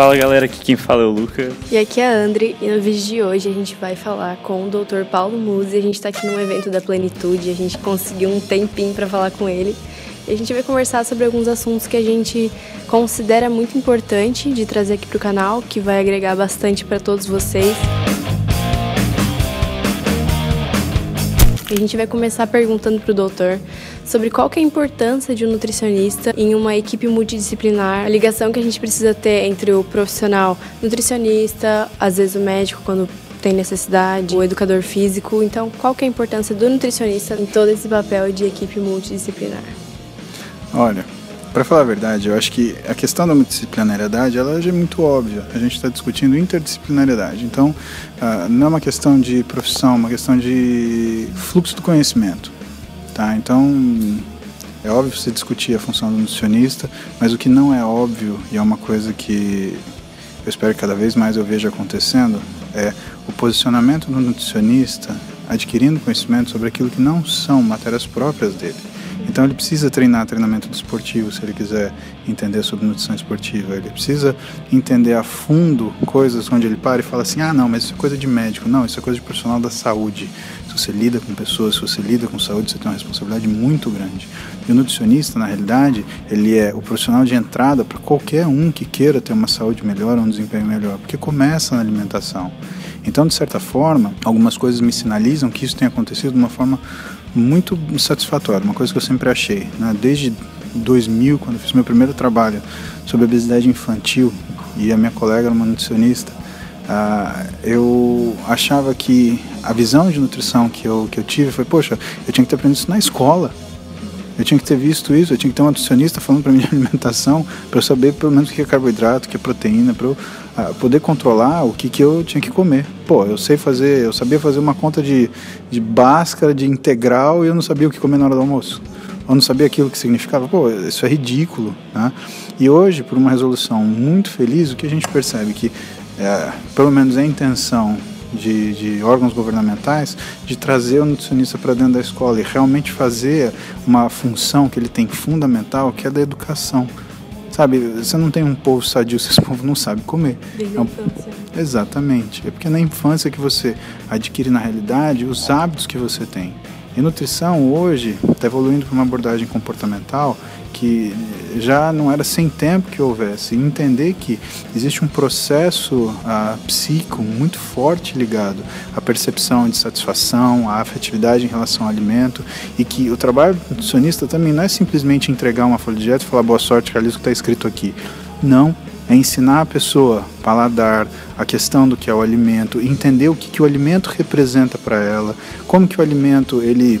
Fala galera, aqui quem fala é o Luca. E aqui é a André, e no vídeo de hoje a gente vai falar com o Dr. Paulo Musi. A gente está aqui num evento da Plenitude, a gente conseguiu um tempinho para falar com ele. E a gente vai conversar sobre alguns assuntos que a gente considera muito importante de trazer aqui para o canal, que vai agregar bastante para todos vocês. A gente vai começar perguntando para o doutor sobre qual que é a importância de um nutricionista em uma equipe multidisciplinar, a ligação que a gente precisa ter entre o profissional nutricionista, às vezes o médico quando tem necessidade, o educador físico. Então, qual que é a importância do nutricionista em todo esse papel de equipe multidisciplinar? Olha, para falar a verdade, eu acho que a questão da multidisciplinariedade ela é muito óbvia. A gente está discutindo interdisciplinariedade. Então, uh, não é uma questão de profissão, é uma questão de fluxo do conhecimento. Tá? Então, é óbvio você discutir a função do nutricionista, mas o que não é óbvio, e é uma coisa que eu espero que cada vez mais eu veja acontecendo, é o posicionamento do nutricionista adquirindo conhecimento sobre aquilo que não são matérias próprias dele. Então ele precisa treinar treinamento desportivo se ele quiser entender sobre nutrição esportiva. Ele precisa entender a fundo coisas onde ele para e fala assim: ah, não, mas isso é coisa de médico. Não, isso é coisa de profissional da saúde. Se você lida com pessoas, se você lida com saúde, você tem uma responsabilidade muito grande. E o nutricionista, na realidade, ele é o profissional de entrada para qualquer um que queira ter uma saúde melhor um desempenho melhor, porque começa na alimentação. Então, de certa forma, algumas coisas me sinalizam que isso tem acontecido de uma forma muito satisfatória, uma coisa que eu sempre achei. Né? Desde 2000, quando eu fiz meu primeiro trabalho sobre obesidade infantil, e a minha colega era uma nutricionista, uh, eu achava que a visão de nutrição que eu, que eu tive foi: poxa, eu tinha que ter aprendido isso na escola. Eu tinha que ter visto isso, eu tinha que ter uma nutricionista falando para mim de alimentação, para eu saber pelo menos o que é carboidrato, o que é proteína, para eu uh, poder controlar o que, que eu tinha que comer. Pô, eu sei fazer, eu sabia fazer uma conta de, de báscara, de integral, e eu não sabia o que comer na hora do almoço. Eu não sabia aquilo que significava. Pô, isso é ridículo. Né? E hoje, por uma resolução muito feliz, o que a gente percebe que, é, pelo menos é a intenção de, de, órgãos governamentais de trazer o nutricionista para dentro da escola e realmente fazer uma função que ele tem fundamental, que é da educação. Sabe, você não tem um povo sadio se esse povo não sabe comer. Desde é um... a infância. Exatamente. É porque é na infância que você adquire, na realidade, os hábitos que você tem. E nutrição hoje está evoluindo para uma abordagem comportamental que já não era sem tempo que houvesse. entender que existe um processo ah, psíquico muito forte ligado à percepção de satisfação, à afetividade em relação ao alimento e que o trabalho nutricionista também não é simplesmente entregar uma folha de dieta e falar boa sorte, realiza o que está escrito aqui. Não, é ensinar a pessoa paladar, a questão do que é o alimento, entender o que, que o alimento representa para ela, como que o alimento ele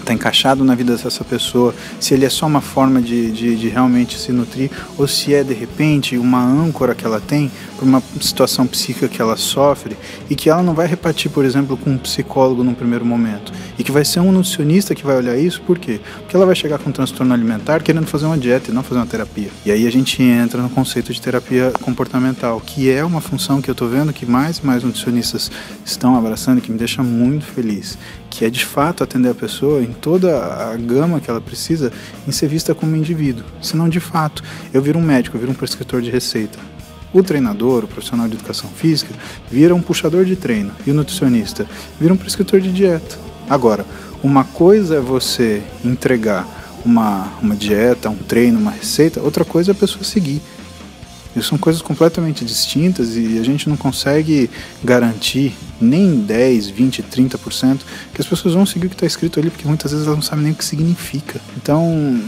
está encaixado na vida dessa pessoa, se ele é só uma forma de, de, de, realmente se nutrir, ou se é de repente uma âncora que ela tem por uma situação psíquica que ela sofre e que ela não vai repartir, por exemplo, com um psicólogo num primeiro momento. E que vai ser um nutricionista que vai olhar isso, por quê? Porque ela vai chegar com um transtorno alimentar querendo fazer uma dieta e não fazer uma terapia. E aí a gente entra no conceito de terapia comportamental, que é uma função que eu estou vendo que mais e mais nutricionistas estão abraçando, que me deixa muito feliz que é de fato atender a pessoa em toda a gama que ela precisa em ser vista como indivíduo. Senão, de fato, eu viro um médico, eu viro um prescritor de receita. O treinador, o profissional de educação física, vira um puxador de treino e o nutricionista vira um prescritor de dieta. Agora, uma coisa é você entregar uma, uma dieta, um treino, uma receita, outra coisa é a pessoa seguir. Isso são coisas completamente distintas e a gente não consegue garantir nem 10, 20, 30% que as pessoas vão seguir o que está escrito ali, porque muitas vezes elas não sabem nem o que significa. Então,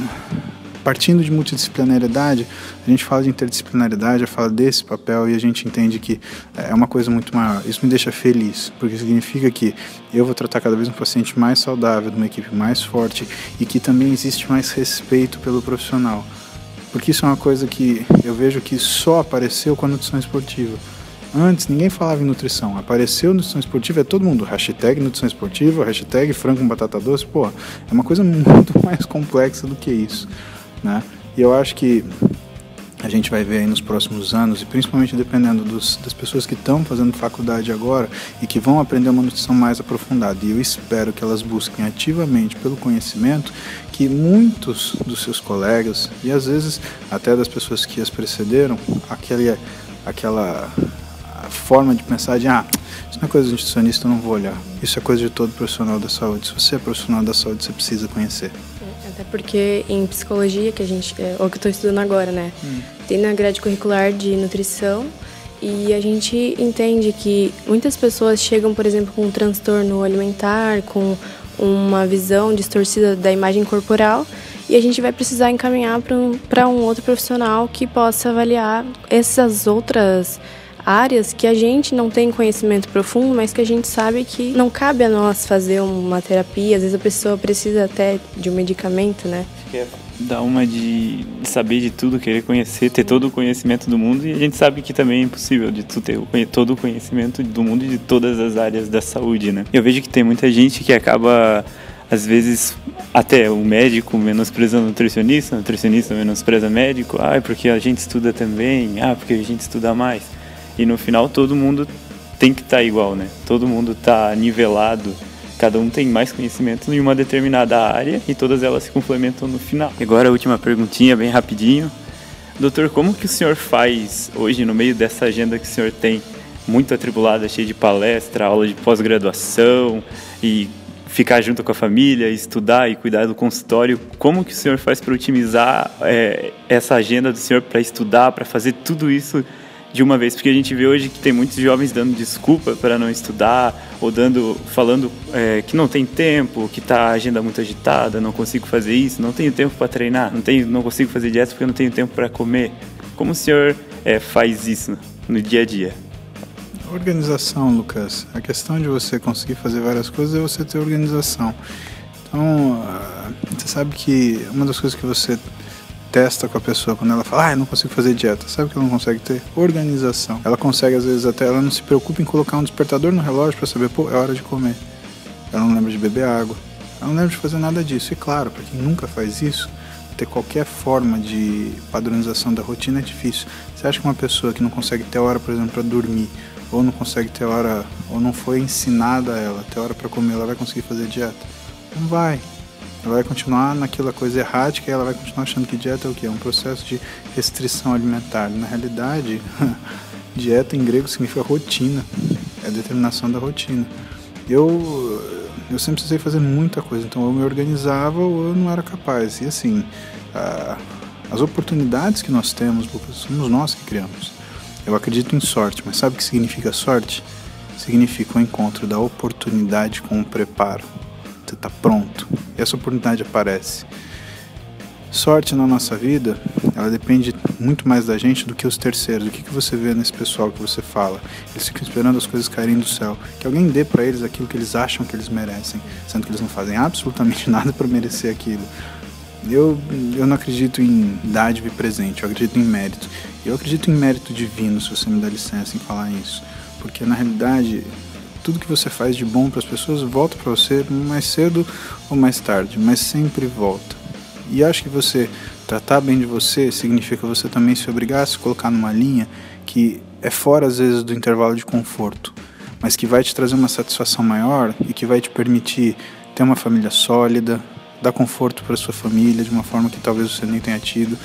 partindo de multidisciplinariedade, a gente fala de interdisciplinariedade, fala desse papel e a gente entende que é uma coisa muito maior. Isso me deixa feliz, porque significa que eu vou tratar cada vez um paciente mais saudável, de uma equipe mais forte e que também existe mais respeito pelo profissional porque isso é uma coisa que eu vejo que só apareceu com a nutrição esportiva. Antes ninguém falava em nutrição, apareceu nutrição esportiva, é todo mundo, hashtag nutrição esportiva, hashtag frango com batata doce, pô, é uma coisa muito mais complexa do que isso, né? E eu acho que a gente vai ver aí nos próximos anos, e principalmente dependendo dos, das pessoas que estão fazendo faculdade agora e que vão aprender uma nutrição mais aprofundada. E eu espero que elas busquem ativamente pelo conhecimento que muitos dos seus colegas, e às vezes até das pessoas que as precederam, aquele, aquela forma de pensar de, ah, isso não é coisa de nutricionista, eu não vou olhar. Isso é coisa de todo profissional da saúde. Se você é profissional da saúde, você precisa conhecer. Até porque em psicologia, que a gente, é o que eu estou estudando agora, né? Hum. Tem na grade curricular de nutrição e a gente entende que muitas pessoas chegam, por exemplo, com um transtorno alimentar, com uma visão distorcida da imagem corporal e a gente vai precisar encaminhar para um, um outro profissional que possa avaliar essas outras áreas que a gente não tem conhecimento profundo, mas que a gente sabe que não cabe a nós fazer uma terapia. Às vezes a pessoa precisa até de um medicamento, né? É dar uma de, saber de tudo, querer conhecer, ter todo o conhecimento do mundo e a gente sabe que também é impossível de tu ter todo o conhecimento do mundo e de todas as áreas da saúde, né? Eu vejo que tem muita gente que acaba às vezes até o médico menospreza o nutricionista, o nutricionista menospreza o médico, ah, porque a gente estuda também, ah, porque a gente estuda mais. E no final todo mundo tem que estar tá igual, né? Todo mundo está nivelado. Cada um tem mais conhecimento em uma determinada área e todas elas se complementam no final. E agora a última perguntinha, bem rapidinho. Doutor, como que o senhor faz hoje no meio dessa agenda que o senhor tem muito atribulada, cheia de palestra, aula de pós-graduação e ficar junto com a família, estudar e cuidar do consultório. Como que o senhor faz para otimizar é, essa agenda do senhor para estudar, para fazer tudo isso de uma vez, porque a gente vê hoje que tem muitos jovens dando desculpa para não estudar ou dando, falando é, que não tem tempo, que está a agenda muito agitada, não consigo fazer isso, não tenho tempo para treinar, não tenho, não consigo fazer dieta porque não tenho tempo para comer. Como o senhor é, faz isso no dia a dia? Organização, Lucas. A questão de você conseguir fazer várias coisas é você ter organização. Então, ah, você sabe que uma das coisas que você testa com a pessoa quando ela fala, ah, eu não consigo fazer dieta. Sabe que ela não consegue ter? Organização. Ela consegue, às vezes, até ela não se preocupa em colocar um despertador no relógio para saber, pô, é hora de comer. Ela não lembra de beber água. Ela não lembra de fazer nada disso. E claro, para quem nunca faz isso, ter qualquer forma de padronização da rotina é difícil. Você acha que uma pessoa que não consegue ter hora, por exemplo, para dormir, ou não consegue ter hora, ou não foi ensinada a ela ter hora para comer, ela vai conseguir fazer dieta? Não vai. Ela vai continuar naquela coisa errática e ela vai continuar achando que dieta é o que? É um processo de restrição alimentar. Na realidade, dieta em grego significa rotina, é a determinação da rotina. Eu, eu sempre precisei fazer muita coisa, então eu me organizava ou eu não era capaz. E assim, a, as oportunidades que nós temos, somos nós que criamos. Eu acredito em sorte, mas sabe o que significa sorte? Significa o encontro da oportunidade com o preparo. Você está pronto. E essa oportunidade aparece. Sorte na nossa vida, ela depende muito mais da gente do que os terceiros. O que, que você vê nesse pessoal que você fala? Eles ficam esperando as coisas caírem do céu. Que alguém dê para eles aquilo que eles acham que eles merecem, sendo que eles não fazem absolutamente nada para merecer aquilo. Eu, eu não acredito em dádiva presente, eu acredito em mérito. Eu acredito em mérito divino, se você me dá licença em falar isso. Porque na realidade, tudo que você faz de bom para as pessoas volta para você mais cedo ou mais tarde, mas sempre volta. E acho que você tratar bem de você significa você também se obrigar a se colocar numa linha que é fora às vezes do intervalo de conforto, mas que vai te trazer uma satisfação maior e que vai te permitir ter uma família sólida, dar conforto para sua família de uma forma que talvez você nem tenha tido,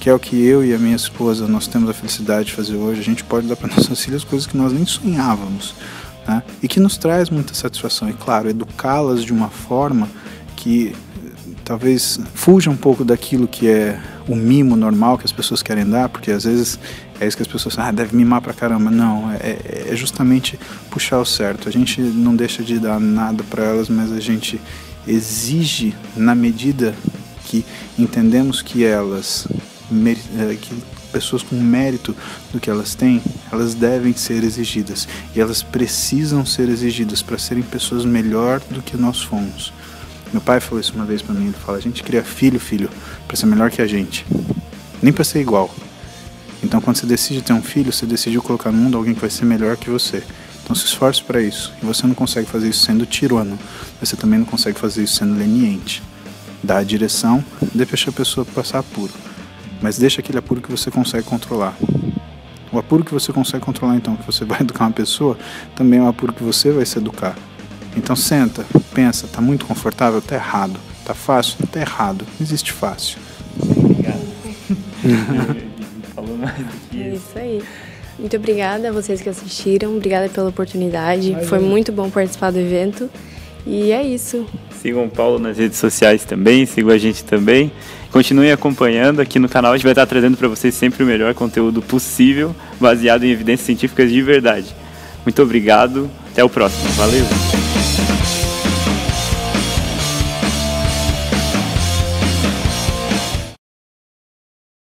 que é o que eu e a minha esposa nós temos a felicidade de fazer hoje. A gente pode dar para nossas filhas coisas que nós nem sonhávamos né? e que nos traz muita satisfação. E claro, educá-las de uma forma que talvez fuja um pouco daquilo que é o mimo normal que as pessoas querem dar, porque às vezes é isso que as pessoas ah, deve mimar pra caramba. Não, é, é justamente puxar o certo. A gente não deixa de dar nada para elas, mas a gente exige na medida que entendemos que elas eh, que pessoas com mérito do que elas têm, elas devem ser exigidas e elas precisam ser exigidas para serem pessoas melhor do que nós fomos. Meu pai falou isso uma vez para mim, ele fala: "A gente cria filho, filho, para ser melhor que a gente, nem para ser igual". Então, quando você decide ter um filho, você decidiu colocar no mundo alguém que vai ser melhor que você. Então, se esforce para isso. E você não consegue fazer isso sendo tirano, você também não consegue fazer isso sendo leniente. Dá a direção, deixa a pessoa passar apuro. Mas deixa aquele apuro que você consegue controlar. O apuro que você consegue controlar, então, que você vai educar uma pessoa, também é um apuro que você vai se educar. Então senta, pensa, tá muito confortável? Tá errado. Tá fácil? Tá errado. Não existe fácil. Obrigado. Falou mais do que É isso aí. Muito obrigada a vocês que assistiram. Obrigada pela oportunidade. Foi muito bom participar do evento. E é isso. Sigam o Paulo nas redes sociais também, sigam a gente também. Continuem acompanhando aqui no canal, a gente vai estar trazendo para vocês sempre o melhor conteúdo possível, baseado em evidências científicas de verdade. Muito obrigado, até o próximo. Valeu!